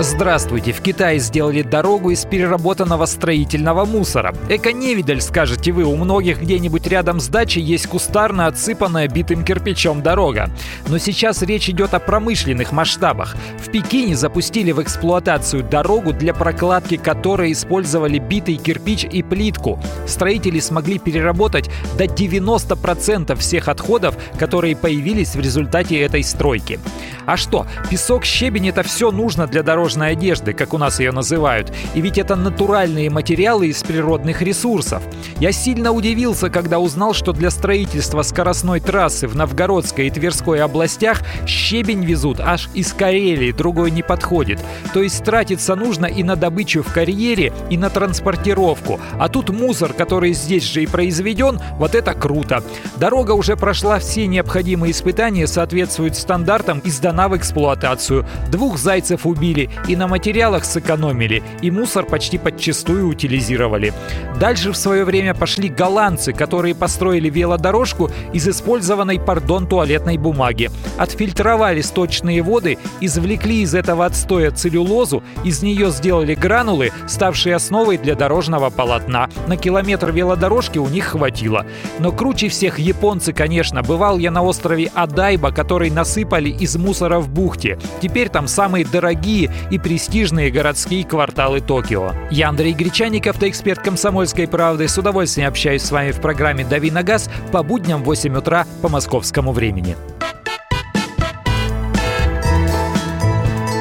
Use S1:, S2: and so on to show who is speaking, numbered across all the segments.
S1: Здравствуйте! В Китае сделали дорогу из переработанного строительного мусора. Эко-невидаль, скажете вы, у многих где-нибудь рядом с дачей есть кустарно отсыпанная битым кирпичом дорога. Но сейчас речь идет о промышленных масштабах. В Пекине запустили в эксплуатацию дорогу, для прокладки которой использовали битый кирпич и плитку. Строители смогли переработать до 90% всех отходов, которые появились в результате этой стройки. А что, песок, щебень — это все нужно для дорожной одежды, как у нас ее называют. И ведь это натуральные материалы из природных ресурсов. Я сильно удивился, когда узнал, что для строительства скоростной трассы в Новгородской и Тверской областях щебень везут аж из Карелии, другой не подходит. То есть тратиться нужно и на добычу в карьере, и на транспортировку. А тут мусор, который здесь же и произведен, вот это круто. Дорога уже прошла все необходимые испытания, соответствует стандартам и сдана в эксплуатацию. Двух зайцев убили и на материалах сэкономили, и мусор почти подчастую утилизировали. Дальше в свое время пошли голландцы, которые построили велодорожку из использованной, пардон, туалетной бумаги. Отфильтровали сточные воды, извлекли из этого отстоя целлюлозу, из нее сделали гранулы, ставшие основой для дорожного полотна. На километр велодорожки у них хватило. Но круче всех японцы, конечно. Бывал я на острове Адайба, который насыпали из мусора в бухте. Теперь там самые дорогие и престижные городские кварталы Токио. Я Андрей Гречаник, автоэксперт «Комсомольской правды». С удовольствием общаюсь с вами в программе «Дави на газ» по будням в 8 утра по московскому времени.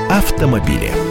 S2: Автомобили.